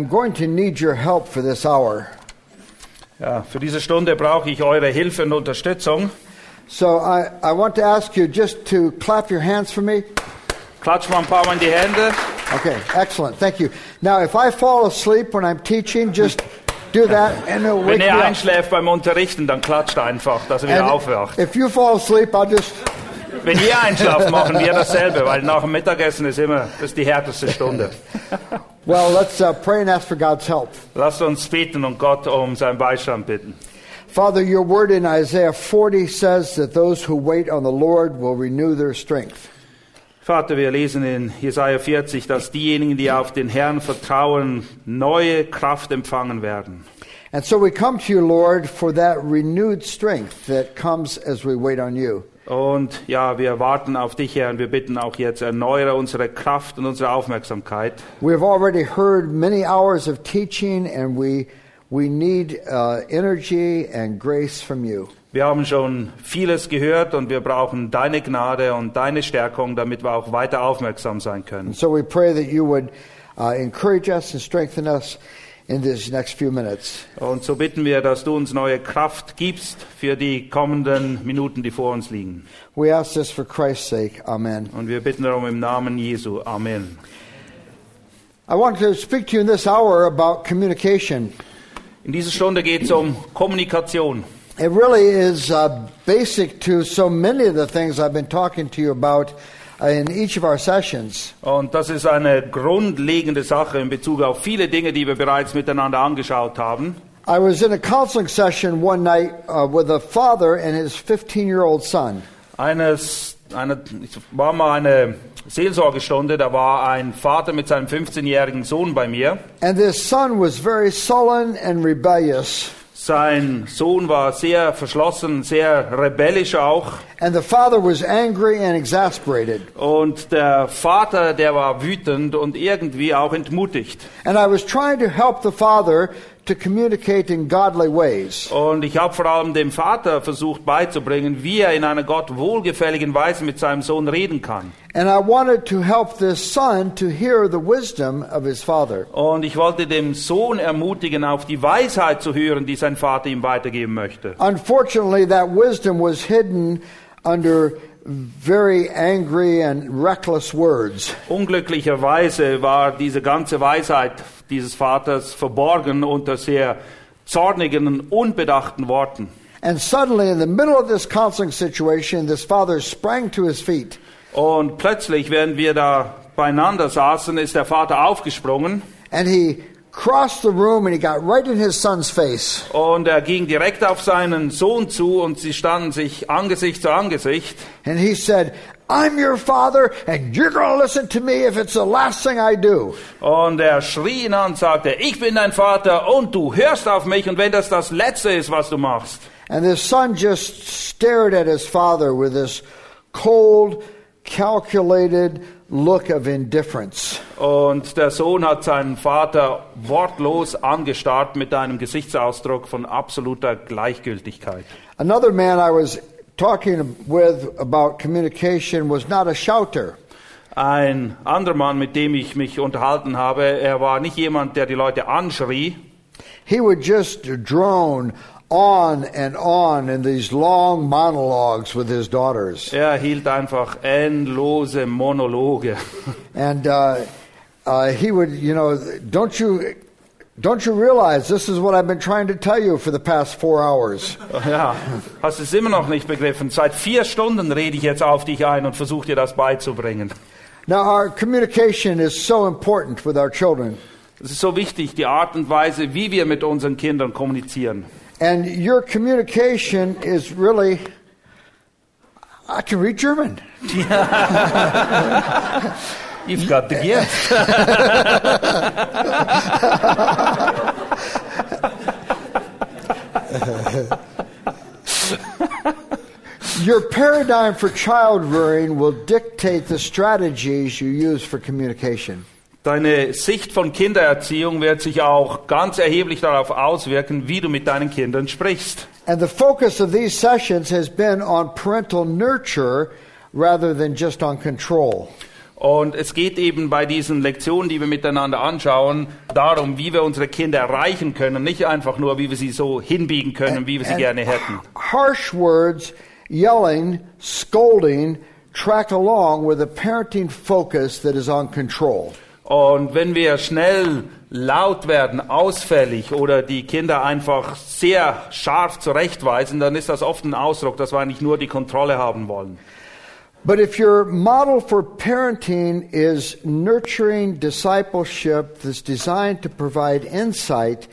I'm, going to need your help for this hour. Ja, für diese Stunde brauche ich eure Hilfe und Unterstützung. So I, I want to ask you just to clap your hands for me. Klatscht mal ein paar Mal in die Hände. Okay, excellent. Thank you. Now, if I fall asleep when I'm teaching, just do that and it'll wake Wenn up. einschläft beim Unterrichten, dann klatscht einfach, dass ihr wieder And aufwacht. if you fall asleep, I'll just Wenn ihr einschlaft, machen wir dasselbe, weil nach dem Mittagessen ist immer das ist die härteste Stunde. well. Let's uh, pray and ask for God's help. Lasst uns beten und Gott um seinen Beistand bitten. Father, your word in Isaiah 40 says that those who wait on the Lord will renew their strength. Vater, wir lesen in Jesaja 40, dass diejenigen, die auf den Herrn vertrauen, neue Kraft empfangen werden. And so we come to you, Lord, for that renewed strength that comes as we wait on you. Und ja, wir warten auf dich, Herr, und wir bitten auch jetzt, erneuere unsere Kraft und unsere Aufmerksamkeit. We've already heard many hours of teaching, and we, we need uh, energy and grace from you. Wir haben schon vieles gehört und wir brauchen deine Gnade und deine Stärkung, damit wir auch weiter aufmerksam sein können. And so we pray that you would uh, encourage us and strengthen us in these next few minutes. Und so bitten wir, dass du uns neue Kraft gibst für die kommenden Minuten, die vor uns liegen. We ask this for Christ's sake. Amen. Und wir bitten darum im Namen Jesu. Amen. I want to speak to you in this hour about communication. In dieser Stunde geht es um Kommunikation. It really is uh, basic to so many of the things I've been talking to you about in each of our sessions. Und das ist eine grundlegende Sache in Bezug auf viele Dinge, die wir bereits miteinander angeschaut haben. I was in a counseling session one night uh, with a father and his 15 year old son. Eines, eine, ich war mal eine Seelsorgestunde, da war ein Vater mit seinem 15-jährigen Sohn bei mir. And this son was very sullen and rebellious. Sein Sohn war sehr verschlossen, sehr rebellisch auch. And the father was angry and exasperated. Und der Vater, der war wütend und irgendwie auch entmutigt. And I was trying to help the father to communicate in godly ways. Und ich habe vor allem dem Vater versucht beizubringen, wie er in einer Gott wohlgefälligen Weise mit seinem Sohn reden kann. And I wanted to help this son to hear the wisdom of his father. Und ich wollte dem Sohn ermutigen, auf die Weisheit zu hören, die sein Vater ihm weitergeben möchte. Unfortunately, that wisdom was hidden under very angry and reckless words. Unglücklicherweise war diese ganze Weisheit dieses Vaters verborgen unter sehr zornigen und unbedachten Worten. And suddenly, in the middle of this counseling situation, this father sprang to his feet. Und plötzlich, während wir da beieinander saßen, ist der Vater aufgesprungen And he crossed the room and he got right in his son's face. und er ging direkt auf seinen Sohn zu und sie standen sich Angesicht zu Angesicht. And he said, I'm your father, and you're going to listen to me if it's the last thing I do. Und er schrie ihn an und sagte, ich bin dein Vater und du hörst auf mich und wenn das das Letzte ist, was du machst. And this son just stared at his father with this cold, calculated look of indifference. Und der Sohn hat seinen Vater wortlos angestarrt mit einem Gesichtsausdruck von absoluter Gleichgültigkeit. Another man I was talking with about communication was not a shouter. Ein anderer Mann, mit dem ich mich unterhalten habe, er war nicht jemand, der die Leute anschrie, He would just drone on and on in these long monologues with his daughters. er hielt einfach endlose Monologe. And uh, uh, he would, you know, don't you Don't you realize this is what I've been trying to tell you for the past four hours? Ja, hast du es immer noch nicht begriffen? Seit vier Stunden rede ich jetzt auf dich ein und versuche dir das beizubringen. Now, our communication is so important with our children. Es ist so wichtig, die Art und Weise, wie wir mit unseren Kindern kommunizieren. And your communication is really. I can read German. You've got the gift. Your paradigm for child rearing will dictate the strategies you use for communication. Deine Sicht von Kindererziehung wird sich auch ganz erheblich darauf auswirken, wie du mit deinen Kindern sprichst. And the focus of these sessions has been on parental nurture rather than just on control. Und es geht eben bei diesen Lektionen, die wir miteinander anschauen, darum, wie wir unsere Kinder erreichen können, nicht einfach nur, wie wir sie so hinbiegen können, wie wir sie gerne hätten. Harsh words, yelling, scolding, track along with a parenting focus that is on control. Und wenn wir schnell laut werden, ausfällig oder die Kinder einfach sehr scharf zurechtweisen, dann ist das oft ein Ausdruck, dass wir eigentlich nur die Kontrolle haben wollen. But if your model for parenting is nurturing discipleship that's designed to provide insight,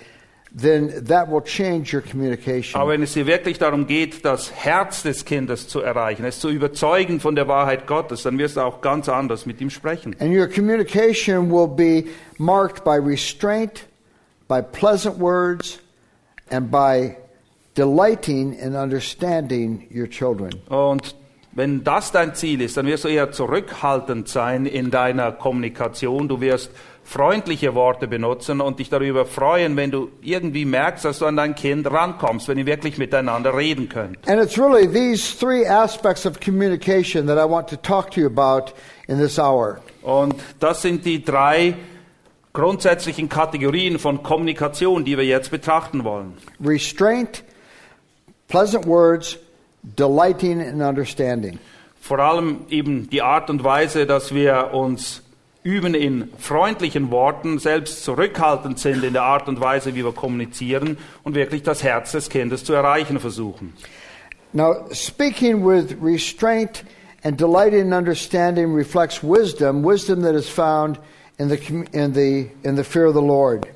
then that will change your communication. Aber wenn es hier wirklich darum geht, das Herz des Kindes zu erreichen, es zu überzeugen von der Wahrheit Gottes, dann wirst du auch ganz anders mit ihm sprechen. And your communication will be marked by restraint, by pleasant words, and by delighting in understanding your children. Und wenn das dein Ziel ist, dann wirst du eher zurückhaltend sein in deiner Kommunikation. Du wirst freundliche Worte benutzen und dich darüber freuen, wenn du irgendwie merkst, dass du an dein Kind rankommst, wenn ihr wirklich miteinander reden könnt. And it's really these three aspects of communication that I want to talk to you about in this hour. Und das sind die drei grundsätzlichen Kategorien von Kommunikation, die wir jetzt betrachten wollen. Restraint, pleasant words, delighting in understanding. Vor allem eben die Art und Weise, dass wir uns üben in freundlichen Worten, selbst zurückhaltend sind in der Art und Weise, wie wir kommunizieren und wirklich das Herz des Kindes zu erreichen versuchen. Now, speaking with restraint and delighting in understanding reflects wisdom, wisdom that is found in the, in the, in the fear of the Lord.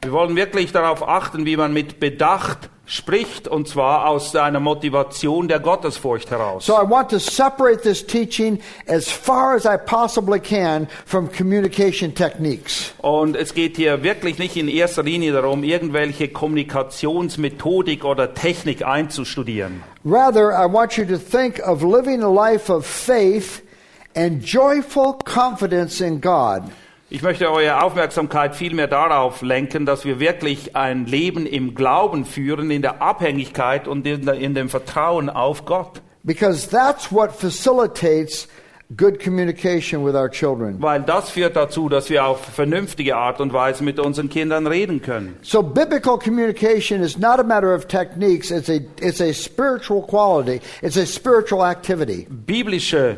Wir wollen wirklich darauf achten, wie man mit Bedacht spricht, und zwar aus einer Motivation der Gottesfurcht heraus. So I want to separate this teaching as far as I possibly can from communication techniques. Und es geht hier wirklich nicht in erster Linie darum, irgendwelche Kommunikationsmethodik oder Technik einzustudieren. Rather, I want you to think of living a life of faith and joyful confidence in God. Ich möchte eure Aufmerksamkeit vielmehr darauf lenken, dass wir wirklich ein Leben im Glauben führen, in der Abhängigkeit und in, in dem Vertrauen auf Gott. Because that's what facilitates good communication with our children. Weil das führt dazu, dass wir auf vernünftige Art und Weise mit unseren Kindern reden können. So biblical communication is not a matter of techniques, it's a, it's a spiritual quality, it's a spiritual activity. Biblische,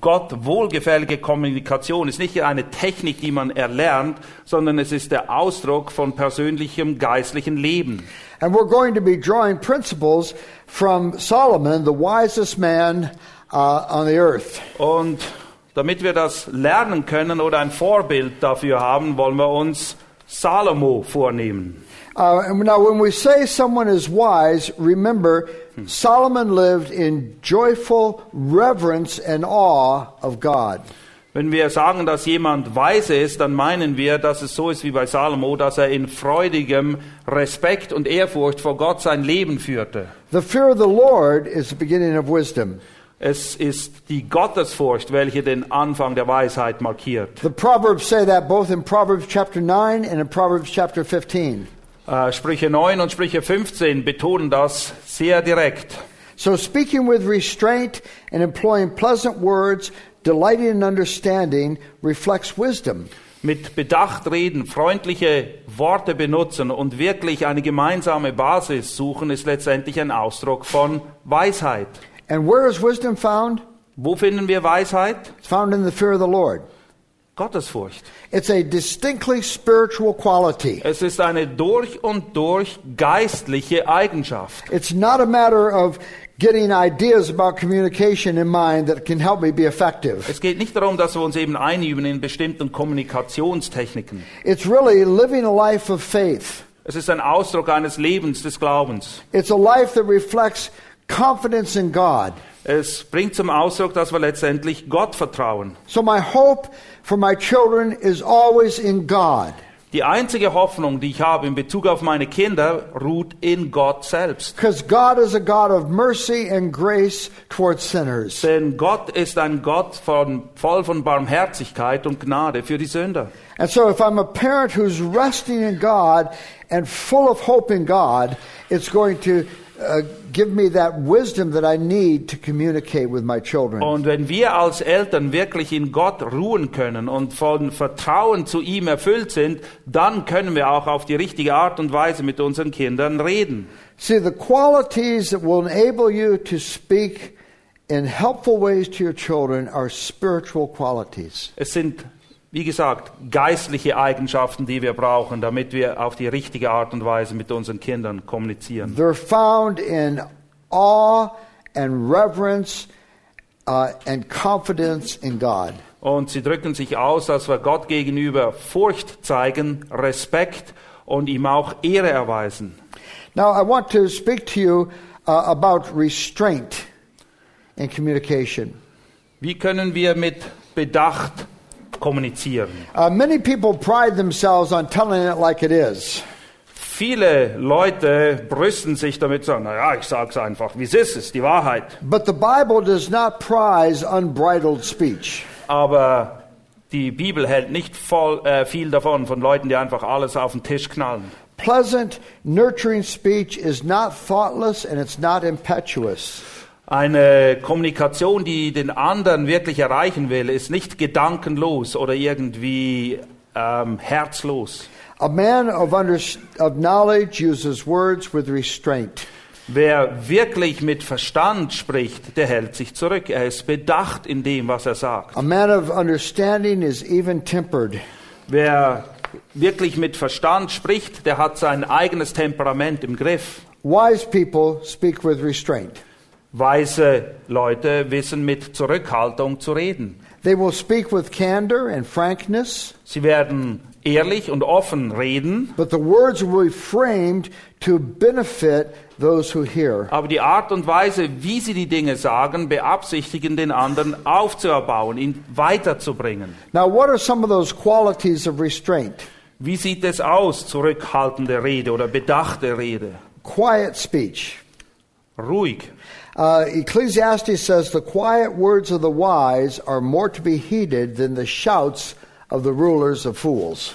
Gott wohlgefällige Kommunikation ist nicht eine Technik, die man erlernt, sondern es ist der Ausdruck von persönlichem geistlichen Leben. And we're going to be drawing principles from Solomon, the wisest man uh, on the earth. Und damit wir das lernen können oder ein Vorbild dafür haben, wollen wir uns Salomo vornehmen. Uh, now, when we say someone is wise, remember Solomon lived in joyful reverence and awe of God. Wenn wir sagen, dass jemand weise ist, dann meinen wir, dass es so ist wie bei Salomo, dass er in freudigem Respekt und Ehrfurcht vor Gott sein Leben führte. The fear of the Lord is the beginning of wisdom. Es ist die Gottesfurcht, welche den Anfang der Weisheit markiert. The Proverbs say that both in Proverbs chapter 9 and in Proverbs chapter 15. Äh, Sprüche 9 und Sprüche 15 betonen das sehr direkt. So, speaking with restraint and employing pleasant words, delighting in understanding, reflects wisdom. Mit Bedacht reden, freundliche Worte benutzen und wirklich eine gemeinsame Basis suchen, ist letztendlich ein Ausdruck von Weisheit. And where is wisdom found? Wo finden wir Weisheit? It's found in the fear of the Lord. Gottesfurcht. It's a distinctly spiritual quality. Es ist eine durch und durch geistliche Eigenschaft. It's not a matter of getting ideas about communication in mind that can help me be effective. Es geht nicht darum, dass wir uns eben einüben in bestimmten Kommunikationstechniken. It's really living a life of faith. Es ist ein Ausdruck eines Lebens des Glaubens. It's a life that reflects confidence in God. Es bringt zum Ausdruck, dass wir letztendlich Gott vertrauen. So my hope for my children is always in God. Die einzige Hoffnung, die ich habe in Bezug auf meine Kinder, ruht in Gott selbst. Because God is a God of mercy and grace towards sinners. Denn Gott ist ein Gott von, voll von Barmherzigkeit und Gnade für die Sünder. And so if I'm a parent who's resting in God and full of hope in God, it's going to uh, give me that wisdom that I need to communicate with my children. Und wenn wir als Eltern wirklich in Gott ruhen können und von Vertrauen zu ihm erfüllt sind, dann können wir auch auf die richtige Art und Weise mit unseren Kindern reden. See, the qualities that will enable you to speak in helpful ways to your children are spiritual qualities. Es sind, wie gesagt, geistliche Eigenschaften, die wir brauchen, damit wir auf die richtige Art und Weise mit unseren Kindern kommunizieren. They're found in awe and reverence uh, and confidence in God. Und sie drücken sich aus, dass wir Gott gegenüber Furcht zeigen, Respekt und ihm auch Ehre erweisen. Now, I want to speak to you uh, about restraint in communication. Wie können wir mit Bedacht kommunizieren? Uh, many people pride themselves on telling it like it is. Viele Leute brüsten sich damit, sagen, naja, ich sag's einfach, wie es ist, ist die Wahrheit. But the Bible does not prize unbridled speech. Aber die Bibel hält nicht voll, äh, viel davon, von Leuten, die einfach alles auf den Tisch knallen. Pleasant, nurturing speech is not thoughtless and it's not impetuous. Eine Kommunikation, die den anderen wirklich erreichen will, ist nicht gedankenlos oder irgendwie ähm, herzlos. A man of, under, of knowledge uses words with restraint. Wer wirklich mit Verstand spricht, der hält sich zurück. Er ist bedacht in dem, was er sagt. A man of understanding is even tempered. Wer wirklich mit Verstand spricht, der hat sein eigenes Temperament im Griff. Wise people speak with restraint. Weise Leute wissen mit Zurückhaltung zu reden. They will speak with candor and frankness, Sie werden ehrlich und offen reden, but the words will be framed to benefit those who hear. aber die Art und Weise, wie sie die Dinge sagen, beabsichtigen, den anderen aufzuerbauen, ihn weiterzubringen. Now, what are some of those qualities of restraint? Wie sieht es aus, zurückhaltende Rede oder bedachte Rede? Quiet speech. Ruhig. Uh, Ecclesiastes says the quiet words of the wise are more to be heeded than the shouts of the rulers of fools.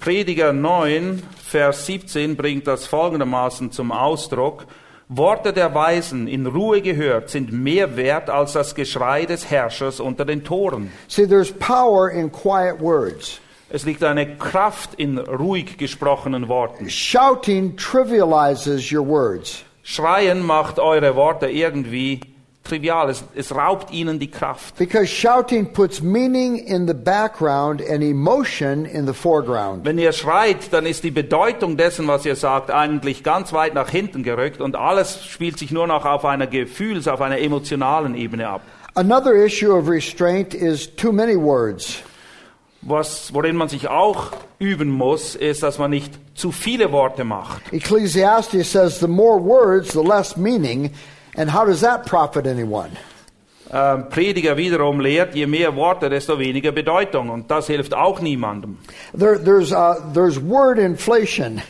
Prediger 9, Vers 17 bringt das folgendermaßen zum Ausdruck. Worte der Weisen in Ruhe gehört sind mehr wert als das Geschrei des Herrschers unter den Toren. See, there's power in quiet words. Es liegt eine Kraft in ruhig gesprochenen Worten. Shouting trivializes your words. Schreien macht eure Worte irgendwie trivial. Es, es raubt ihnen die Kraft. Because shouting puts meaning in the background and emotion in the foreground. Wenn ihr schreit, dann ist die Bedeutung dessen, was ihr sagt, eigentlich ganz weit nach hinten gerückt und alles spielt sich nur noch auf einer Gefühls-, auf einer emotionalen Ebene ab. Another issue of restraint is too many words. Was, worin man sich auch üben muss, ist, dass man nicht zu viele Worte macht. Ecclesiastes says the more words, the less meaning. And how does that profit anyone? Ähm, Prediger wiederum lehrt, je mehr Worte, desto weniger Bedeutung. Und das hilft auch niemandem. There, there's, uh, there's word inflation.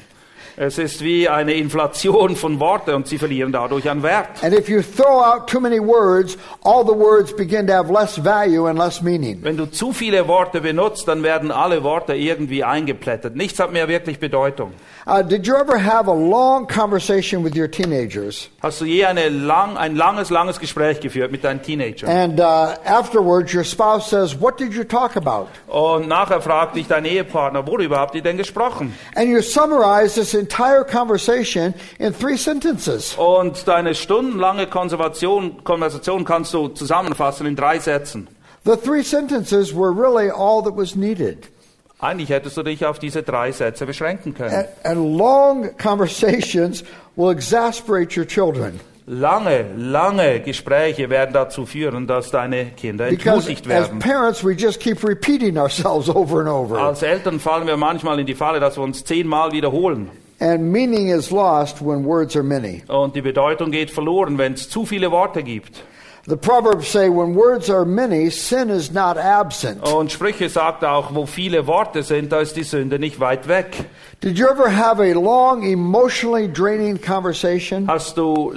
Es ist wie eine Inflation von Worten und sie verlieren dadurch an Wert. Words. Wenn du zu viele Worte benutzt, dann werden alle Worte irgendwie eingeplättet. Nichts hat mehr wirklich Bedeutung. Uh, did you ever have a long conversation with your teenagers? Hast du je eine lang, ein langes, langes Gespräch geführt mit deinen Teenagern? And uh, afterwards, your spouse says, What did you talk about? Und nachher fragt dich dein Ehepartner, worüber habt ihr denn gesprochen? And you summarize this entire conversation in three sentences. Und deine stundenlange Konservation, Konversation kannst du zusammenfassen in drei Sätzen. The three sentences were really all that was needed. Eigentlich hättest du dich auf diese drei Sätze beschränken können. And, and long conversations will exasperate your children. Lange, lange Gespräche werden dazu führen, dass deine Kinder entmutigt werden. parents, we just keep repeating ourselves over and over. Als Eltern fallen wir manchmal in die Falle, dass wir uns zehnmal wiederholen. And meaning is lost when words are many. Und die Bedeutung geht verloren, wenn es zu viele Worte gibt. The Proverbs say, when words are many, sin is not absent. Und Sprüche sagt auch, wo viele Worte sind, da ist die Sünde nicht weit weg. Did you ever have a long, emotionally draining conversation? Hast du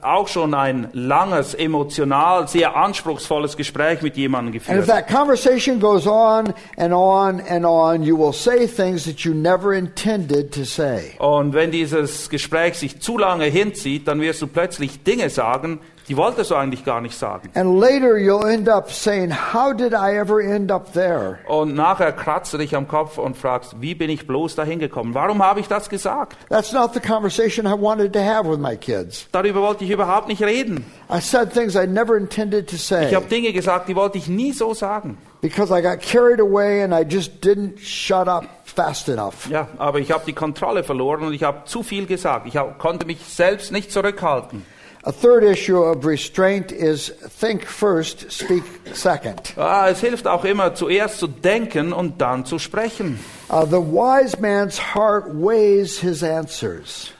auch schon ein langes, emotional, sehr anspruchsvolles Gespräch mit jemandem And if geführt? that conversation goes on and on and on, you will say things that you never intended to say. Und wenn dieses Gespräch sich zu lange hinzieht, dann wirst du plötzlich Dinge sagen, die wolltest du eigentlich gar nicht sagen. And later you'll end up saying, How did I ever end up there? Und nachher kratzt du dich am Kopf und fragst, wie bin ich bloß dahin gekommen? Warum habe ich das gesagt? That's not the conversation I wanted to have with my kids. Darüber wollte ich überhaupt nicht reden. I said things I never intended to say Ich habe Dinge gesagt, die wollte ich nie so sagen. because I got carried away and I just didn't shut up fast enough. Ja, aber ich habe die Kontrolle verloren und ich habe zu viel gesagt. Ich hab, konnte mich selbst nicht zurückhalten. A third issue of restraint is think first, speak second. Ah, es hilft auch immer, zuerst zu denken und dann zu sprechen. Uh, the wise man's heart weighs his answers,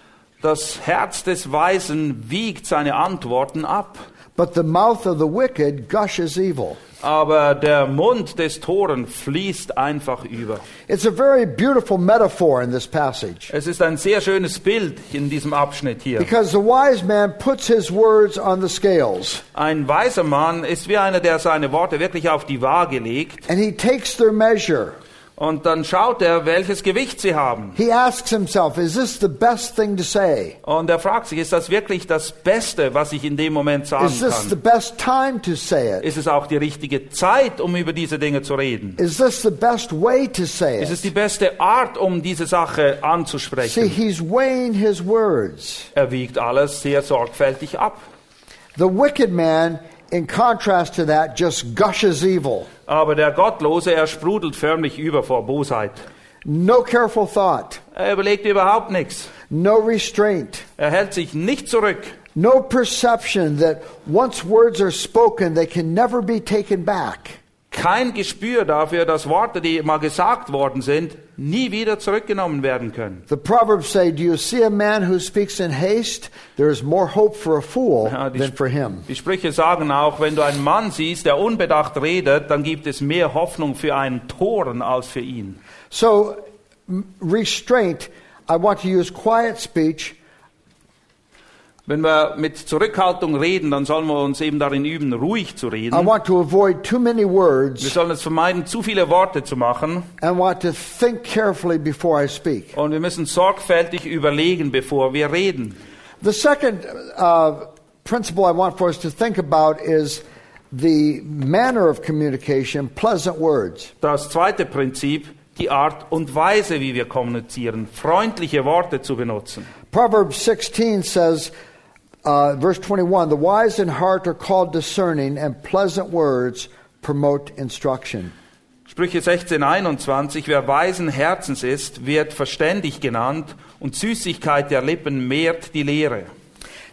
Das Herz des Weisen wiegt seine Antworten ab. but the mouth of the wicked gushes evil. Aber der Mund des Toren fließt einfach über. It's a very beautiful metaphor in this passage Es ist ein sehr schönes Bild in diesem Abschnitt hier. because the wise man puts his words on the scales Ein weiser Mann ist wie einer, der seine Worte wirklich auf die Waage legt and he takes their measure. Und dann schaut er, welches Gewicht sie haben. He asks himself, Is this the best thing to say? Und er fragt sich, ist das wirklich das Beste, was ich in dem Moment sagen Is this the kann? best time to say it? Ist es auch die richtige Zeit, um über diese Dinge zu reden? Is this the best way to say Ist es it? die beste Art, um diese Sache See, anzusprechen? he's weighing his words. Er wiegt alles sehr sorgfältig ab. The wicked man, in contrast to that, just gushes evil. Aber der Gottlose, er sprudelt förmlich über vor Bosheit. No careful thought, Er überlegt überhaupt nichts. no restraint, Er hält sich nicht zurück. no perception that once words are spoken, they can never be taken back. Kein Gespür dafür, dass Worte, die mal gesagt worden sind, nie wieder zurückgenommen werden können. The Proverbs say, Do you see a man who speaks in haste? There is more hope for a fool Ja, than for him. die Sprüche sagen auch, wenn du einen Mann siehst, der unbedacht redet, dann gibt es mehr Hoffnung für einen Toren als für ihn. So, restraint, I want to use quiet speech Wenn wir mit Zurückhaltung reden, dann sollen wir uns eben darin üben, ruhig zu I reden. want to avoid too many Wir words sollen es vermeiden, zu viele Worte zu machen. and want to think carefully before I speak. Und wir müssen sorgfältig überlegen, bevor wir reden. The second uh, principle I want for us to think about is the manner of communication, pleasant words. Das zweite Prinzip, die Art und Weise, wie wir kommunizieren, freundliche Worte zu benutzen. Proverbs 16 says, uh, verse 21, the wise in heart are called discerning, and pleasant words promote instruction. Sprüche 16, 21, wer weisen Herzens ist, wird verständig genannt und Süßigkeit der Lippen mehrt die Lehre.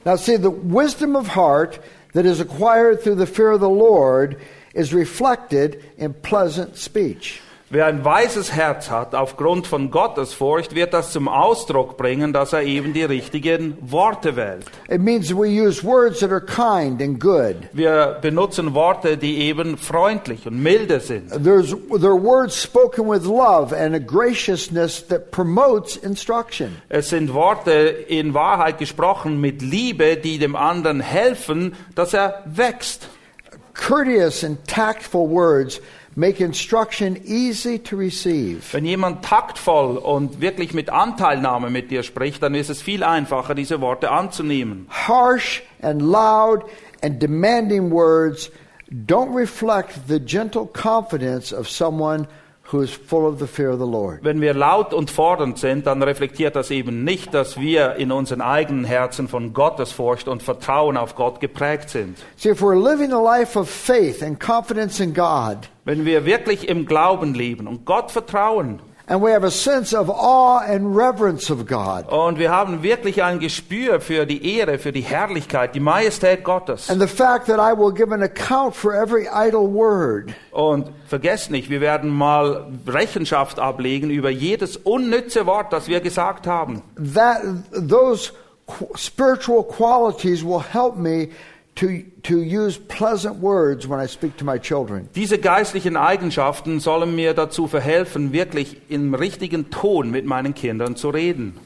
Now, see, the wisdom of heart that is acquired through the fear of the Lord is reflected in pleasant speech. Wer ein weises Herz hat, aufgrund von Gottesfurcht, wird das zum Ausdruck bringen, dass er eben die richtigen Worte wählt. It means we use words that are kind and good. Wir benutzen Worte, die eben freundlich und milde sind. There's, there are words spoken with love and a graciousness that promotes instruction. Es sind Worte in Wahrheit gesprochen mit Liebe, die dem anderen helfen, dass er wächst. Courteous and tactful words make instruction easy to receive. Wenn jemand taktvoll und wirklich mit Anteilnahme mit dir spricht, dann ist es viel einfacher, diese Worte anzunehmen. Harsh and loud and demanding words don't reflect the gentle confidence of someone who is full of the fear of the Lord. Wenn wir laut und fordernd sind, dann reflektiert das eben nicht, dass wir in unseren eigenen Herzen von Gottesfurcht und Vertrauen auf Gott geprägt sind. See, if we're living a life of faith and confidence in God, Wenn wir wirklich im Glauben leben und Gott vertrauen and we have a sense of awe and reverence of God, und wir haben wirklich ein Gespür für die Ehre, für die Herrlichkeit, die Majestät Gottes. and the fact that I will give an account for every idle word, Und vergesst nicht, wir werden mal Rechenschaft ablegen über jedes unnütze Wort, das wir gesagt haben. that those spiritual qualities will help me to, to use pleasant words when I speak to my children. Diese geistlichen Eigenschaften sollen mir dazu verhelfen, wirklich im richtigen Ton mit meinen Kindern zu reden.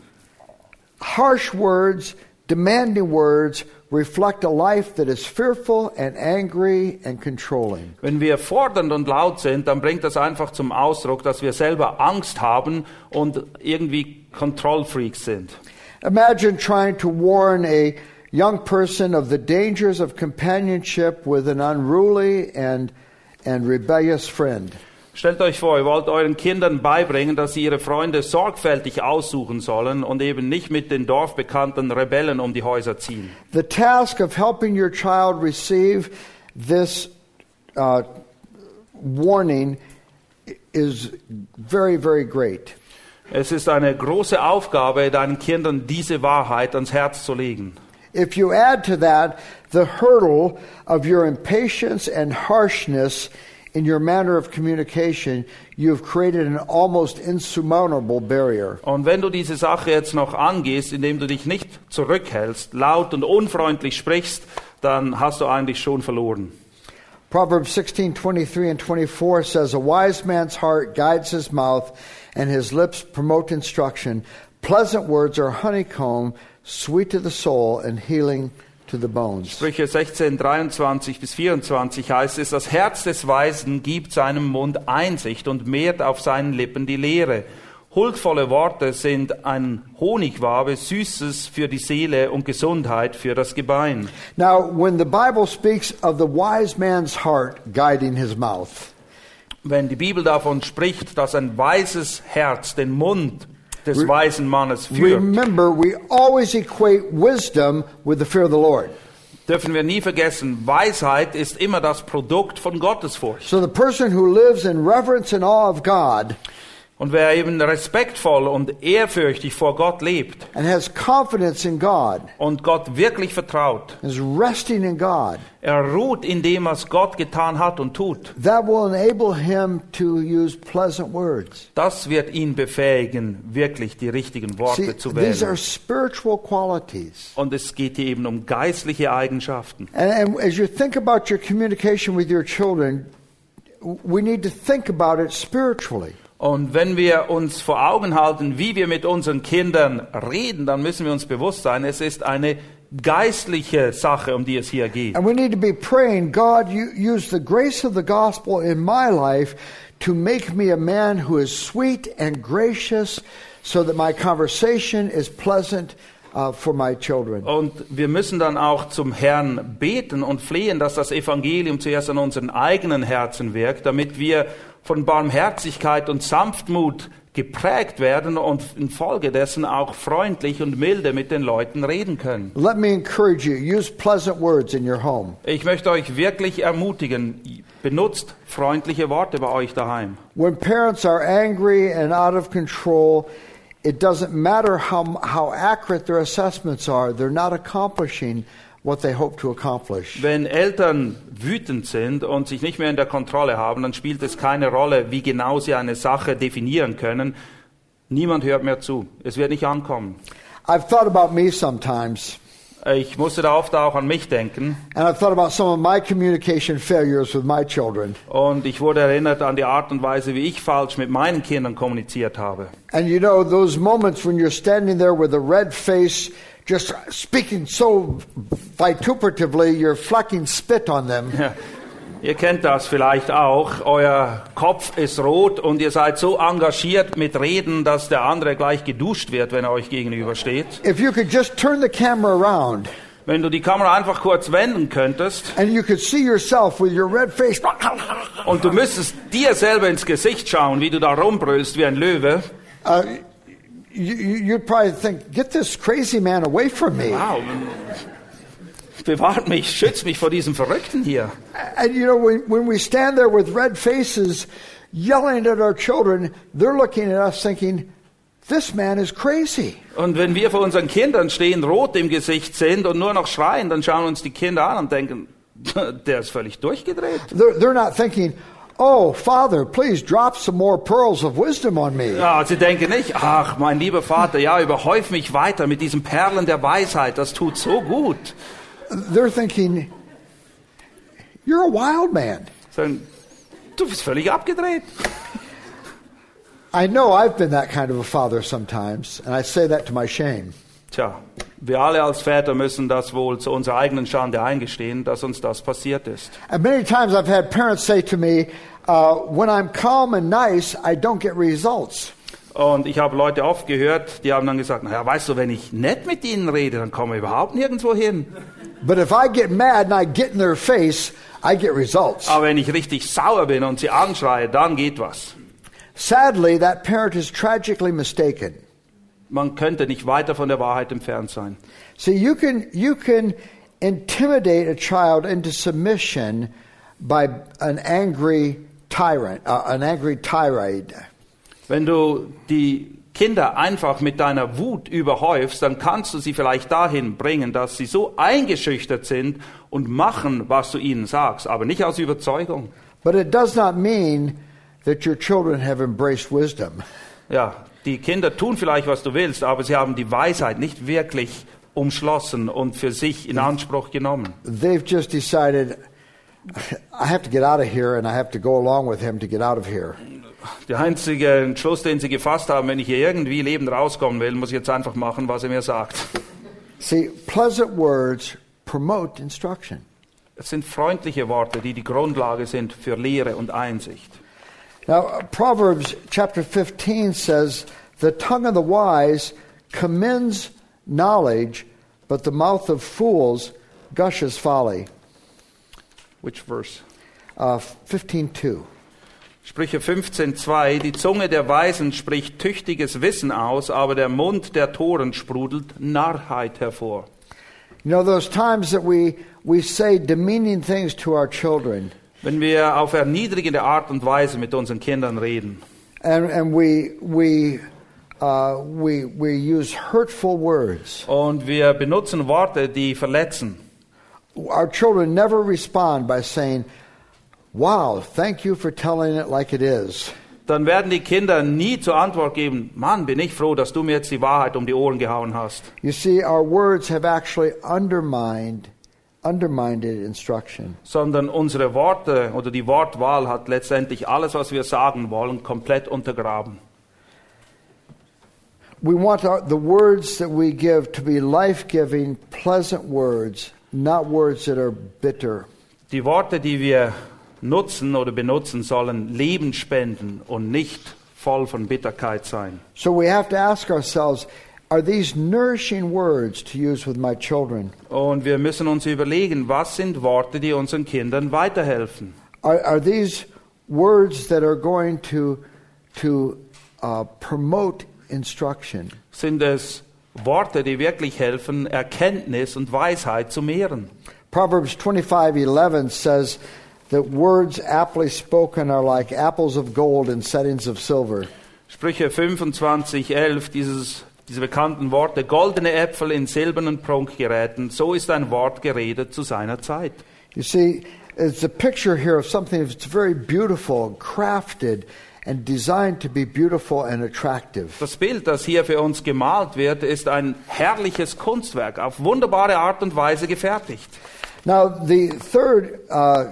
Harsh words, demanding words reflect a life that is fearful and angry and controlling. Wenn wir fordernd und laut sind, dann bringt das einfach zum Ausdruck, dass wir selber Angst haben und irgendwie Kontrollfreaks sind. Imagine trying to warn a young person of the dangers of companionship with an unruly and, and rebellious friend. Stellt euch vor, ihr wollt euren Kindern beibringen, dass sie ihre Freunde sorgfältig aussuchen sollen und eben nicht mit den dorfbekannten Rebellen um die Häuser ziehen. The task of helping your child receive this uh, warning is very, very great. Es ist eine große Aufgabe, deinen Kindern diese Wahrheit ans Herz zu legen. If you add to that the hurdle of your impatience and harshness in your manner of communication, you've created an almost insurmountable barrier. Und wenn du diese Sache jetzt noch angehst, indem du dich nicht zurückhältst, laut und unfreundlich sprichst, dann hast du eigentlich schon verloren. Proverbs 16, 23 and 24 says, A wise man's heart guides his mouth, and his lips promote instruction. Pleasant words are honeycomb, sweet to the soul, and healing to the bones. Sprüche 16, 23 bis 24 heißt es, das Herz des Weisen gibt seinem Mund Einsicht und mehrt auf seinen Lippen die Lehre. Huldvolle Worte sind ein Honigwabe, Süßes für die Seele und Gesundheit für das Gebein. Now, when the Bible speaks of the wise man's heart guiding his mouth, Wenn die Bibel davon spricht, dass ein weises Herz den Mund des Re- weisen Mannes führt, remember we always equate wisdom with the fear of the Lord. dürfen wir nie vergessen, Weisheit ist immer das Produkt von Gottesfurcht. So the person who lives in reverence and awe of God Und wer eben respektvoll und ehrfürchtig vor Gott lebt and has confidence in God, und Gott wirklich vertraut, is resting in God, er ruht in dem, was Gott getan hat und tut. that will enable him to use pleasant words. Das wird ihn befähigen, wirklich die richtigen See, Worte zu these are wählen. spiritual qualities. Und es geht hier eben um geistliche Eigenschaften. And, and as you think about your communication with your children, we need to think about it spiritually. Und wenn wir uns vor Augen halten, wie wir mit unseren Kindern reden, dann müssen wir uns bewusst sein, es ist eine geistliche Sache, um die es hier geht. And we need to be praying, God, you use the grace of the gospel in my life to make me a man who is sweet and gracious so that my conversation is pleasant uh, for my children. Und wir müssen dann auch zum Herrn beten und flehen, dass das Evangelium zuerst an unseren eigenen Herzen wirkt, damit wir von Barmherzigkeit und Sanftmut geprägt werden und infolgedessen auch freundlich und milde mit den Leuten reden können. Let me encourage you use pleasant words in your home. Ich möchte euch wirklich ermutigen, benutzt freundliche Worte bei euch daheim. When parents are angry and out of control, it doesn't matter how, how accurate their assessments are, they're not accomplishing what they hope to accomplish. Wenn Eltern wütend sind und sich nicht mehr in der Kontrolle haben, dann spielt es keine Rolle, wie genau sie eine Sache definieren können. Niemand hört mehr zu. Es wird nicht ankommen. I've thought about me sometimes, Ich musste da oft auch an mich denken and I've thought about some of my communication failures with my children. und ich wurde erinnert an die Art und Weise, wie ich falsch mit meinen Kindern kommuniziert habe. And you know, those moments when you're standing there with a red face, just speaking so vituperatively, you're flecking spit on them. Ja. Ihr kennt das vielleicht auch. Euer Kopf ist rot und ihr seid so engagiert mit Reden, dass der andere gleich geduscht wird, wenn er euch gegenübersteht. If you could just turn the camera around Wenn du die Kamera einfach kurz wenden könntest and you could see yourself with your red face. und du müsstest dir selber ins Gesicht schauen, wie du da rumbrüllst wie ein Löwe. Uh, you'd probably think, get this crazy man away from me. Wow. Bewahrt mich, schützt mich vor diesem Verrückten hier. And you know, when, when we stand there with red faces yelling at our children, they're looking at us thinking, this man is crazy. Und wenn wir vor unseren Kindern stehen, rot im Gesicht sind und nur noch schreien, dann schauen uns die Kinder an und denken, der ist völlig durchgedreht. They're, they're not thinking, oh, Father, please drop some more pearls of wisdom on me. Ja, sie denken nicht, ach, mein lieber Vater, ja, überhäuf mich weiter mit diesen Perlen der Weisheit, das tut so gut. They're thinking, you're a wild man. Sagen, du bist völlig abgedreht. I know I've been that kind of a father sometimes, and I say that to my shame. Tja, wir alle als Väter müssen das wohl zu unserer eigenen Schande eingestehen, dass uns das passiert ist. And many times I've had parents say to me, uh, when I'm calm and nice, I don't get results. Und ich habe Leute oft gehört, die haben dann gesagt, naja, weißt du, wenn ich nett mit ihnen rede, dann kommen wir überhaupt nirgendwo hin. But if I get mad and I get in their face, I get results. Aber wenn ich richtig sauer bin und sie anschreie, dann geht was. Sadly, that parent is tragically mistaken. Man könnte nicht weiter von der Wahrheit entfernt sein. See, you can, you can intimidate a child into submission by an angry tyrant, uh, an angry tirade. Wenn du die Kinder einfach mit deiner Wut überhäufst, dann kannst du sie vielleicht dahin bringen, dass sie so eingeschüchtert sind und machen, was du ihnen sagst, aber nicht aus Überzeugung. But it does not mean that your children have embraced wisdom. Ja, die Kinder tun vielleicht, was du willst, aber sie haben die Weisheit nicht wirklich umschlossen und für sich in Anspruch genommen. They've just decided, I have to get out of here and I have to go along with him to get out of here. Der einzige Entschluss, den sie gefasst haben, wenn ich hier irgendwie lebend rauskommen will, muss ich jetzt einfach machen, was er mir sagt. See, pleasant words promote instruction. Es sind freundliche Worte, die die Grundlage sind für Lehre und Einsicht. Now, Proverbs chapter 15 says, The tongue of the wise commends knowledge, but the mouth of fools gushes folly. Which verse? Uh, 15.2. Sprüche 15,2 Die Zunge der Weisen spricht tüchtiges Wissen aus, aber der Mund der Toren sprudelt Narrheit hervor. You know, those times that we, we say demeaning things to our children, Wenn wir auf erniedrigende Art und Weise mit unseren Kindern reden and, and we, we, uh, we, we use hurtful words, und wir benutzen Worte, die verletzen, our children never respond by saying, Wow, thank you for telling it like it is. dann werden die Kinder nie zur Antwort geben, Mann, bin ich froh, dass du mir jetzt die Wahrheit um die Ohren gehauen hast. You see, our words have actually undermined, undermined instruction. Sondern unsere Worte oder die Wortwahl hat letztendlich alles, was wir sagen wollen, komplett untergraben. We want the words that we give to be life giving, pleasant words, not words that are bitter. Die Worte, die wir nutzen oder benutzen sollen, Leben spenden und nicht voll von Bitterkeit sein. So we have to ask ourselves are these nourishing words to use with my children? Und wir müssen uns überlegen, was sind Worte, die unseren Kindern weiterhelfen? Are, are these words that are going to, to uh, promote instruction? Sind es Worte, die wirklich helfen, Erkenntnis und Weisheit zu mehren? Proverbs 25:11 says that words aptly spoken are like apples of gold in settings of silver. Sprüche 25, 11, dieses, diese bekannten Worte, goldene Äpfel in silbernen Prunkgeräten, so ist ein Wort geredet zu seiner Zeit. You see, it's a picture here of something that's very beautiful crafted and designed to be beautiful and attractive. Das Bild, das hier für uns gemalt wird, ist ein herrliches Kunstwerk, auf wunderbare Art und Weise gefertigt. Now, the third uh,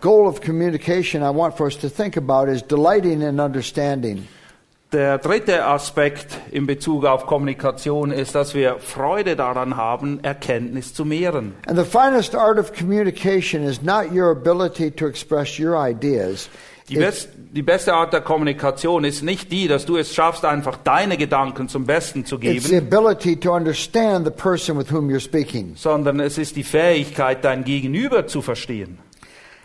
goal of communication I want for us to think about is delighting in understanding. Der dritte Aspekt in Bezug auf Kommunikation ist, dass wir Freude daran haben, Erkenntnis zu mehren. And the finest art of communication is not your ability to express your ideas, Die, best, die beste Art der Kommunikation ist nicht die, dass du es schaffst, einfach deine Gedanken zum Besten zu geben, sondern es ist die Fähigkeit, dein Gegenüber zu verstehen.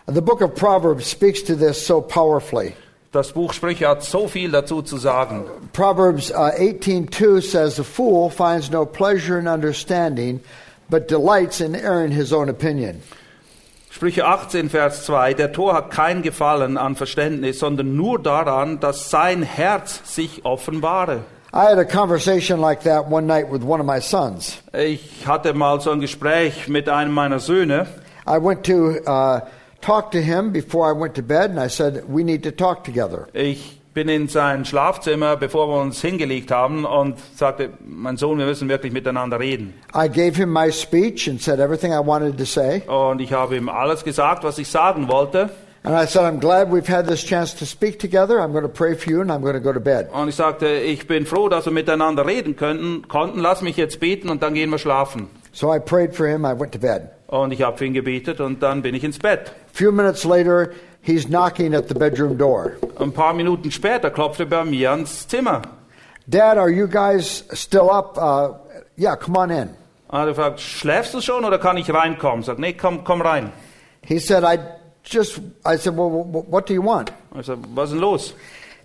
The book of Proverbs speaks to this so powerfully. Das Buch Sprüche hat so viel dazu zu sagen. Proverbs uh, 18:2 says, "A fool finds no pleasure in understanding, but delights in airing his own opinion." Sprüche 18, Vers 2. Der Tor hat kein Gefallen an Verständnis, sondern nur daran, dass sein Herz sich offenbare. I had a conversation like that one night with one of my sons. Ich hatte mal so ein Gespräch mit einem meiner Söhne. I went to uh, talk to him before I went to bed, and I said, "We need to talk together." Ich bin in sein Schlafzimmer, bevor wir uns hingelegt haben, und sagte, mein Sohn, wir müssen wirklich miteinander reden. I gave him my speech and said everything I wanted to say. Und ich habe ihm alles gesagt, was ich sagen wollte. And I said, I'm glad we've had this chance to speak together. I'm going to pray for you and I'm going to go to bed. Und ich sagte, ich bin froh, dass wir miteinander reden könnten, konnten. Lass mich jetzt beten und dann gehen wir schlafen. So I prayed for him. I went to bed. Und ich habe für ihn gebetet und dann bin ich ins Bett. Few minutes later, he's knocking at the bedroom door. Ein paar Minuten später klopfte er bei mir ans Zimmer. Dad, are you guys still up? Uh, yeah, come on in. Er hat gefragt, schläfst du schon oder kann ich reinkommen? Ich sagte, nee, komm, komm rein. He said, I just, I said, well, wh- what do you want? Ich sagte, was ist denn los?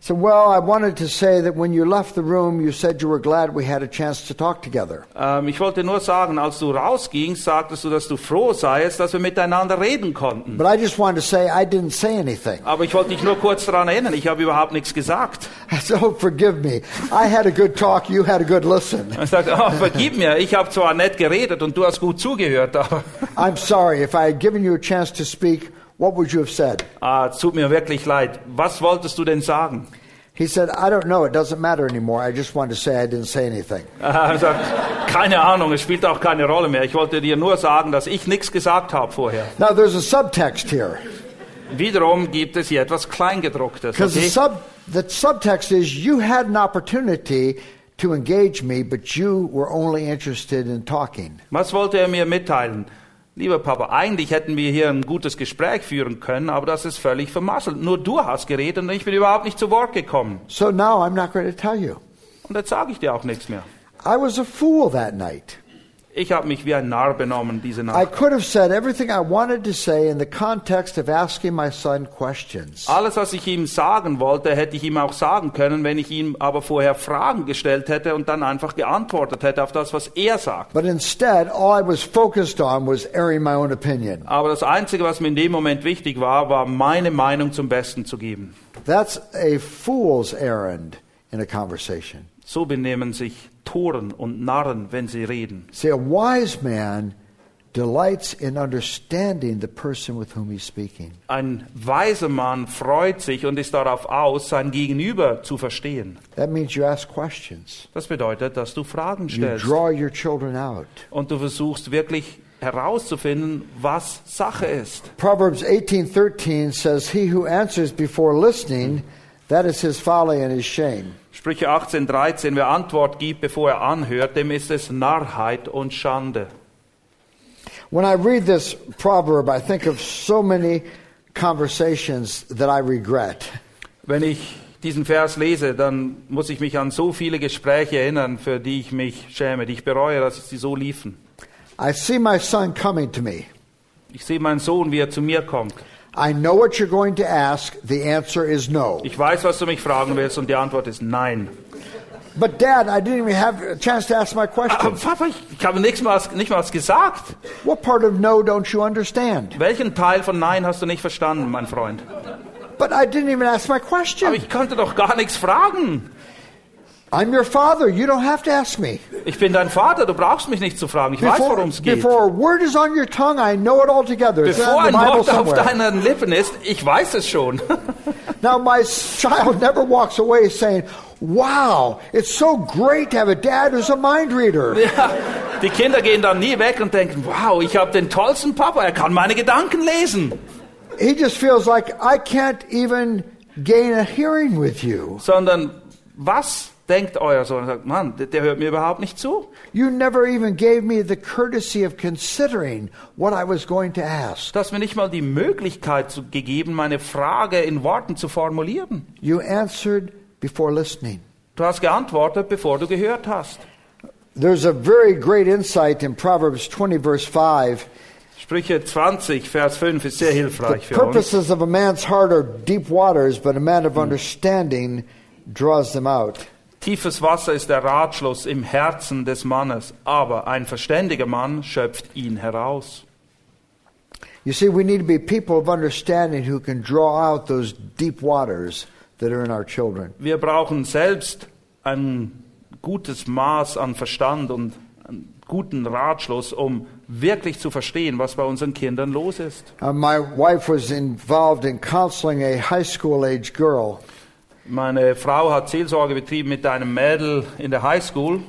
Said, well, I wanted to say that when you left the room, you said you were glad we had a chance to talk together. Ähm, ich wollte nur sagen, als du rausgingst, sagtest du, dass du froh seiest, dass wir miteinander reden konnten. But I just wanted to say I didn't say anything. Aber ich wollte dich nur kurz daran erinnern, ich habe überhaupt nichts gesagt. Oh, forgive me. I had a good talk. You had a good listen. Er sagte, oh, vergib mir, ich habe zwar nett geredet und du hast gut zugehört, aber I'm sorry. If I had given you a chance to speak, what would you have said? ah, es tut mir wirklich leid. Was wolltest du denn sagen? He said, I don't know. It doesn't matter anymore. I just wanted to say I didn't say anything. Er sagt, keine Ahnung, es spielt auch keine Rolle mehr. Ich wollte dir nur sagen, dass ich nichts gesagt habe vorher. Now, there's a subtext here. Wiederum gibt es hier etwas Kleingedrucktes. Because the, Okay? sub, the subtext is you had an opportunity to engage me, but you were only interested in talking. Was wollte er mir mitteilen? Lieber Papa, eigentlich hätten wir hier ein gutes Gespräch führen können, aber das ist völlig vermasselt. Nur du hast geredet und ich bin überhaupt nicht zu Wort gekommen. So now I'm not going to tell you. Und jetzt sage ich dir auch nichts mehr. I was a fool that night. Ich habe mich wie ein Narr benommen diese I Nacht. could have said everything I wanted to say in the context of asking my son questions. Alles, was ich ihm sagen wollte, hätte ich ihm auch sagen können, wenn ich ihm aber vorher Fragen gestellt hätte und dann einfach geantwortet hätte auf das, was er sagt. But instead, all I was focused on was airing my own opinion. Aber das Einzige, was mir in dem Moment wichtig war, war meine Meinung zum Besten zu geben. That's a fool's errand in a conversation. So benehmen sich Toren und Narren, wenn sie reden. See, a wise man delights in understanding the person with whom he's speaking. Ein weiser Mann freut sich und ist darauf aus, sein Gegenüber zu verstehen. That means you ask questions. Das bedeutet, dass du Fragen You stellst draw your children out. und du versuchst wirklich herauszufinden, was Sache ist. Proverbs 18:13 says, "He who answers before listening, that is his folly and his shame." Sprüche 18, 13, wer Antwort gibt, bevor er anhört, dem ist es Narrheit und Schande. When I read this proverb, I think of so many conversations that I regret. Wenn ich diesen Vers lese, dann muss ich mich an so viele Gespräche erinnern, für die ich mich schäme, die ich bereue, dass sie so liefen. I see my son coming to me. Ich sehe meinen Sohn, wie er zu mir kommt. I know what you're going to ask. The answer is no. Ich weiß, was du mich fragen willst und die Antwort ist nein. But dad, I didn't even have a chance to ask my Aber question. Papa, ich, ich habe nichts mal, nicht mal was gesagt. What part of no don't you understand? Welchen Teil von Nein hast du nicht verstanden, mein Freund? But I didn't even ask my Aber question. ich konnte doch gar nichts fragen. I'm your father. You don't have to ask me. Ich bin dein Vater, du brauchst mich nicht zu fragen. Ich weiß, Before, worum es geht. before a word is on your tongue, I know it all together. It's Bevor in ein Wort auf deinen Lippen ist, ich weiß es schon. Now, my child never walks away saying, Wow, it's so great to have a dad who's a mind reader. Ja, die Kinder gehen dann nie weg und denken, wow, ich habe den tollsten Papa, er kann meine Gedanken lesen. He just feels like I can't even gain a hearing with you. Sondern was denkt euer Sohn? Und sagt, Mann, der, hört mir überhaupt nicht zu. You never even gave me the courtesy of considering what I was going to ask. Du hast mir nicht mal die Möglichkeit gegeben, meine Frage in Worten zu formulieren. You answered before listening. Du hast geantwortet, bevor du gehört hast. There's a very great insight in Proverbs 20, verse 5. Sprüche 20, Vers 5 ist sehr The hilfreich für uns. purposes of a man's heart are deep waters, but a man of understanding draws them out. Tiefes Wasser ist der Ratschluss im Herzen des Mannes, aber ein verständiger Mann schöpft ihn heraus. You see, we need to be people of understanding who can draw out those deep waters that are in our children. Wir brauchen selbst ein gutes Maß an Verstand und einen guten Ratschluss, um wirklich zu verstehen, was bei unseren Kindern los ist. Uh, my wife was involved in counseling a high school age girl, Meine Frau hat Seelsorge betrieben mit einem Mädel in der Highschool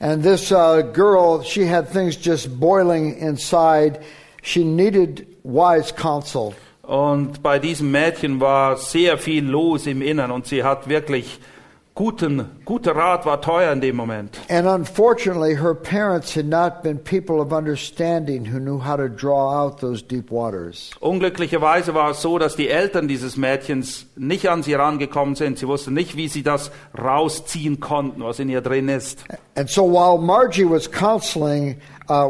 and this uh, girl, she had things just boiling inside. She needed wise counsel. und bei diesem Mädchen war sehr viel los im Innern und sie hat wirklich guten, guter Rat war teuer in dem Moment. And unfortunately, her parents had not been people of understanding who knew how to draw out those deep waters. Unglücklicherweise war es so, dass die Eltern dieses Mädchens nicht an sie rangekommen sind. Sie wussten nicht, wie sie das rausziehen konnten, was in ihr drin ist. And so while Margie was counseling, uh,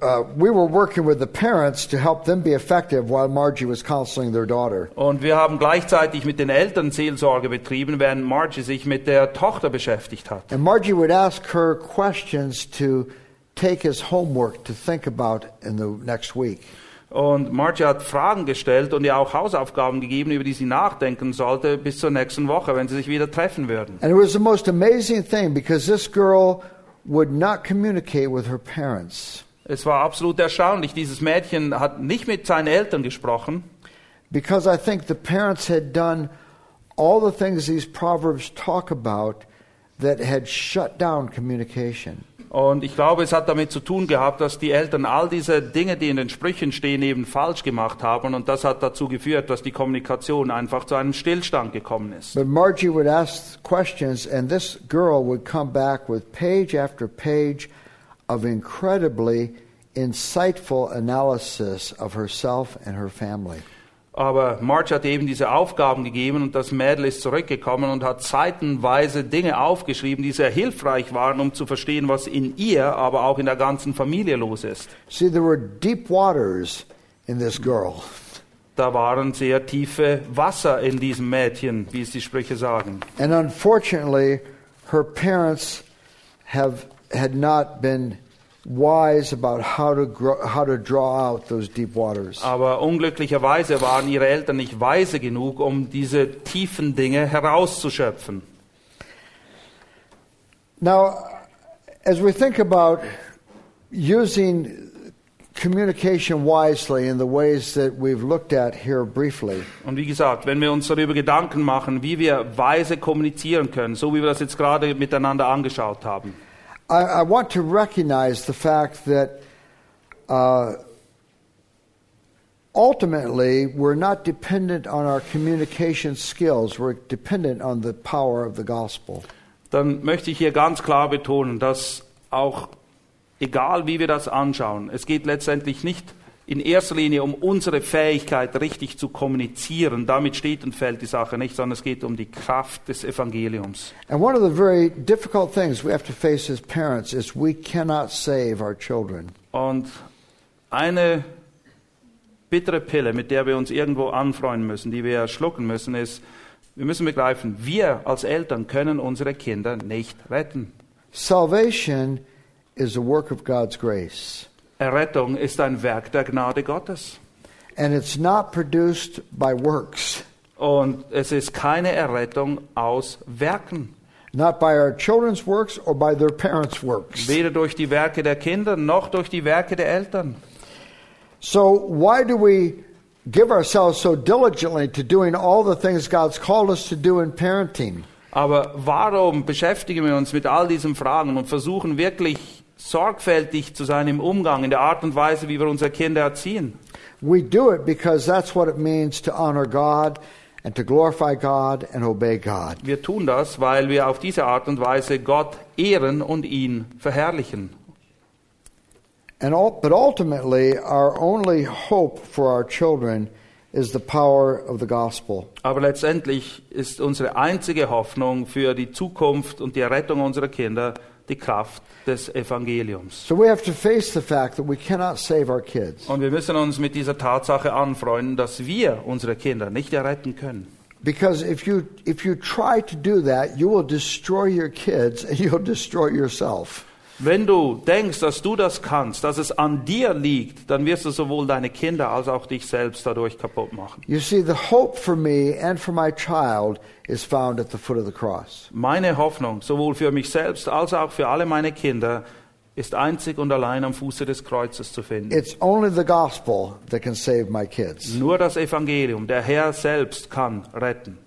uh, we were working with the parents to help them be effective while Margie was counseling their daughter. Und wir haben gleichzeitig mit den Eltern Seelsorge betrieben, während Margie sich mit der Tochter beschäftigt hat. And Margie would ask her questions to take as homework to think about in the next week. Und Margie hat Fragen gestellt und ihr auch Hausaufgaben gegeben, über die sie nachdenken sollte bis zur nächsten Woche, wenn sie sich wieder treffen würden. And it was the most amazing thing because this girl would not communicate with her parents Es war absolut erstaunlich. Dieses Mädchen hat nicht mit seinen Eltern gesprochen, because I think the parents had done all the things these proverbs talk about that had shut down communication. Und ich glaube, es hat damit zu tun gehabt, dass die Eltern all diese Dinge, die in den Sprüchen stehen, eben falsch gemacht haben. Und das hat dazu geführt, dass die Kommunikation einfach zu einem Stillstand gekommen ist. But Margie would ask questions, and this girl would come back with page after page of incredibly insightful analysis of herself and her family. Aber Marge hat eben diese Aufgaben gegeben und das Mädel ist zurückgekommen und hat seitenweise Dinge aufgeschrieben, die sehr hilfreich waren, um zu verstehen, was in ihr, aber auch in der ganzen Familie los ist. See, there were deep waters in this girl. Da waren sehr tiefe Wasser in diesem Mädchen, wie es die Sprüche sagen. And unfortunately, her parents have had not been wise about how to grow, how to draw out those deep waters. Aber unglücklicherweise waren ihre Eltern nicht weise genug, um diese tiefen Dinge herauszuschöpfen. Now, as we think about using communication wisely in the ways that we've looked at here briefly, Und wie gesagt, wenn wir uns darüber Gedanken machen, wie wir weise kommunizieren können, so wie wir das jetzt gerade miteinander angeschaut haben, I, I want to recognize the fact that uh, ultimately we're not dependent on our communication skills, we're dependent on the power of the gospel. dann möchte ich hier ganz klar betonen, dass auch egal wie wir das anschauen, es geht letztendlich nicht in erster Linie um unsere Fähigkeit, richtig zu kommunizieren. Damit steht und fällt die Sache nicht, sondern es geht um die Kraft des Evangeliums. And one of the very difficult things we have to face as parents is we cannot save our children. Und eine bittere Pille, mit der wir uns irgendwo anfreuen müssen, die wir schlucken müssen, ist, wir müssen begreifen, wir als Eltern können unsere Kinder nicht retten. Salvation is a work of God's grace. Errettung ist ein Werk der Gnade Gottes. And it's not produced by works, Und es ist keine Errettung aus Werken. not by our children's works or by their parents' works. Weder durch die Werke der Kinder noch durch die Werke der Eltern. So, why do we give ourselves so diligently to doing all the things God's called us to do in parenting? Aber warum beschäftigen wir uns mit all diesen Fragen und versuchen wirklich sorgfältig zu sein im Umgang, in der Art und Weise, wie wir unsere Kinder erziehen? We do it because that's what it means to honor God and to glorify God and obey God. Wir tun das, weil wir auf diese Art und Weise Gott ehren und ihn verherrlichen. And all, but ultimately, our only hope for our children is the power of the gospel. Aber letztendlich ist unsere einzige Hoffnung für die Zukunft und die Errettung unserer Kinder die Kraft des Evangeliums. So we have to face the fact that we cannot save our kids. Und wir müssen uns mit dieser Tatsache anfreunden, dass wir unsere Kinder nicht erretten können. Because if you if you try to do that, you will destroy your kids and you'll destroy yourself. Wenn du denkst, dass du das kannst, dass es an dir liegt, dann wirst du sowohl deine Kinder als auch dich selbst dadurch kaputt machen. You see, the hope for me and for my child is found at the foot of the cross. Meine Hoffnung, sowohl für mich selbst als auch für alle meine Kinder, ist einzig und allein am Fuße des Kreuzes zu finden. It's only the gospel that can save my kids. Nur das Evangelium, der Herr selbst kann retten.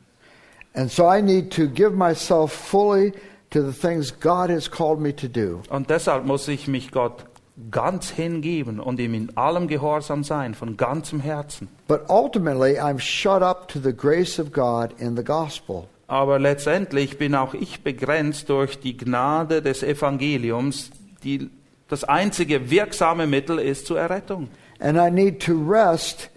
And so I need to give myself fully to the things God has called me to do. Und deshalb muss ich mich Gott ganz hingeben und ihm in allem gehorsam sein, von ganzem Herzen. But ultimately, I'm shut up to the grace of God in the gospel. Aber letztendlich bin auch ich begrenzt durch die Gnade des Evangeliums, die das einzige wirksame Mittel ist zur Errettung. And I need to rest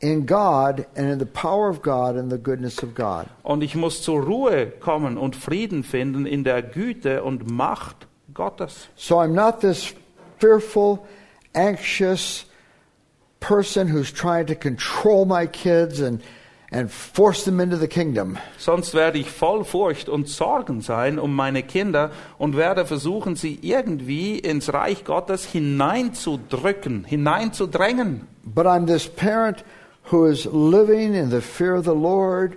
in God and in the power of God and the goodness of God. Und ich muss zur Ruhe kommen und Frieden finden in der Güte und Macht Gottes. So I'm not this fearful, anxious person who's trying to control my kids and, and force them into the kingdom. Sonst werde ich voll Furcht und Sorgen sein um meine Kinder und werde versuchen, sie irgendwie ins Reich Gottes hineinzudrücken, hineinzudrängen. But I'm this parent who is living in the fear of the Lord,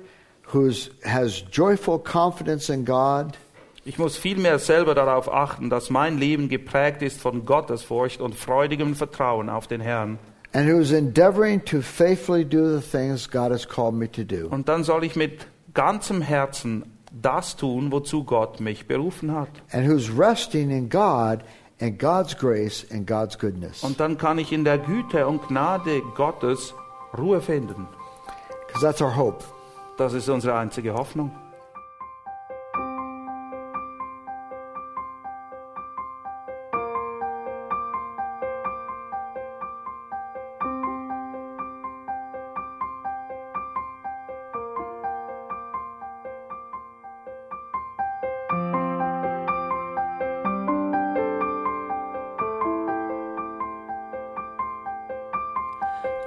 who has joyful confidence in God. Ich muss vielmehr selber darauf achten, dass mein Leben geprägt ist von Gottesfurcht und freudigem Vertrauen auf den Herrn. and who's endeavoring to faithfully do the things God has called me to do. Und dann soll ich mit ganzem Herzen das tun, wozu Gott mich berufen hat. And who's resting in God and God's grace and God's goodness. Und dann kann ich in der Güte und Gnade Gottes Ruhe finden. That's our hope. Das ist unsere einzige Hoffnung.